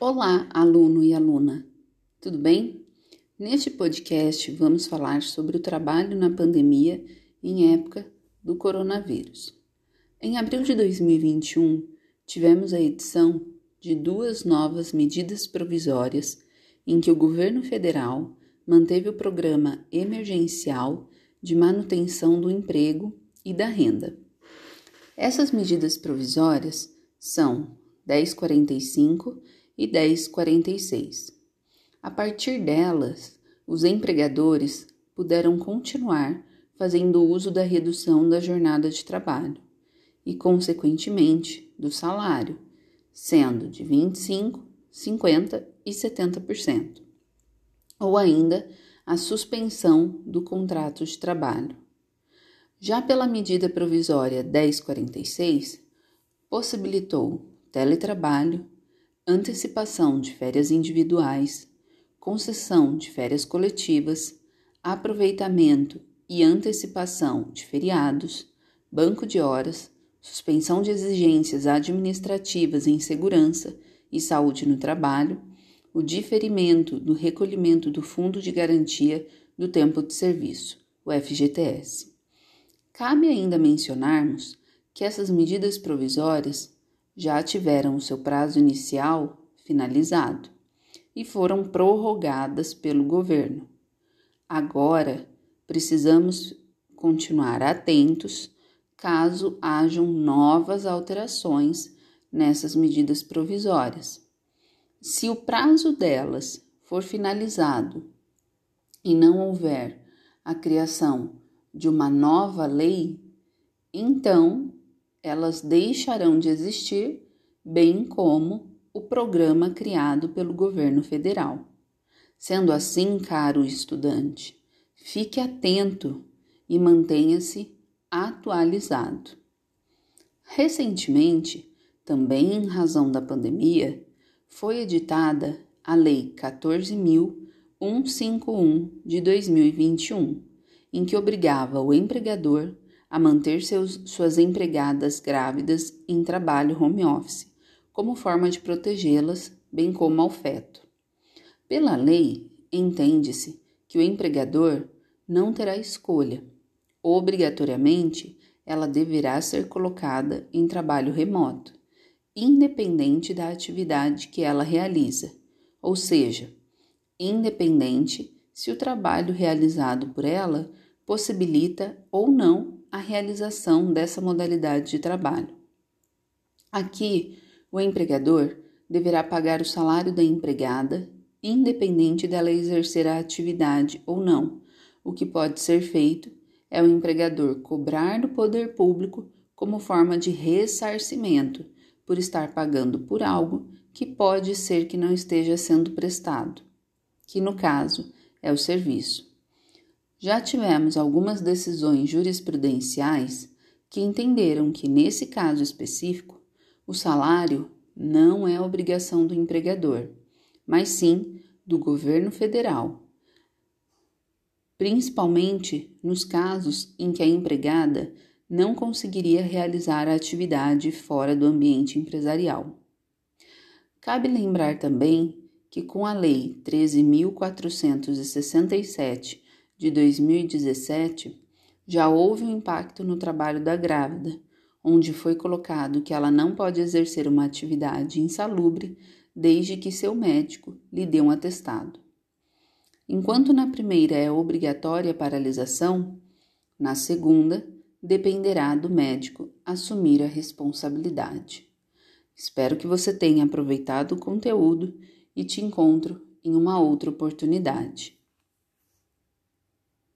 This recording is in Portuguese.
Olá, aluno e aluna, tudo bem? Neste podcast vamos falar sobre o trabalho na pandemia em época do coronavírus. Em abril de 2021, tivemos a edição de duas novas medidas provisórias em que o governo federal manteve o programa emergencial de manutenção do emprego e da renda. Essas medidas provisórias são 1045 e 1046. A partir delas, os empregadores puderam continuar fazendo uso da redução da jornada de trabalho e, consequentemente, do salário, sendo de 25, 50 e 70%, ou ainda a suspensão do contrato de trabalho. Já pela medida provisória 1046, possibilitou teletrabalho, antecipação de férias individuais, concessão de férias coletivas, aproveitamento e antecipação de feriados, banco de horas, suspensão de exigências administrativas em segurança e saúde no trabalho, o diferimento do recolhimento do Fundo de Garantia do Tempo de Serviço, o FGTS. Cabe ainda mencionarmos que essas medidas provisórias já tiveram o seu prazo inicial finalizado e foram prorrogadas pelo governo. Agora, precisamos continuar atentos caso hajam novas alterações nessas medidas provisórias. Se o prazo delas for finalizado e não houver a criação de uma nova lei, então elas deixarão de existir, bem como o programa criado pelo governo federal. Sendo assim, caro estudante, fique atento e mantenha-se atualizado. Recentemente, também em razão da pandemia, foi editada a Lei 14.151 de 2021, em que obrigava o empregador a manter seus, suas empregadas grávidas em trabalho home office, como forma de protegê-las, bem como ao feto. Pela lei, entende-se que o empregador não terá escolha. Obrigatoriamente, ela deverá ser colocada em trabalho remoto, independente da atividade que ela realiza, ou seja, independente se o trabalho realizado por ela possibilita ou não a realização dessa modalidade de trabalho. Aqui, o empregador deverá pagar o salário da empregada, independente dela exercer a atividade ou não. O que pode ser feito é o empregador cobrar do poder público como forma de ressarcimento por estar pagando por algo que pode ser que não esteja sendo prestado, que no caso é o serviço. Já tivemos algumas decisões jurisprudenciais que entenderam que, nesse caso específico, o salário não é obrigação do empregador, mas sim do governo federal, principalmente nos casos em que a empregada não conseguiria realizar a atividade fora do ambiente empresarial. Cabe lembrar também que, com a Lei 13.467 de 2017, já houve um impacto no trabalho da grávida, onde foi colocado que ela não pode exercer uma atividade insalubre desde que seu médico lhe dê um atestado. Enquanto na primeira é obrigatória a paralisação, na segunda dependerá do médico assumir a responsabilidade. Espero que você tenha aproveitado o conteúdo e te encontro em uma outra oportunidade.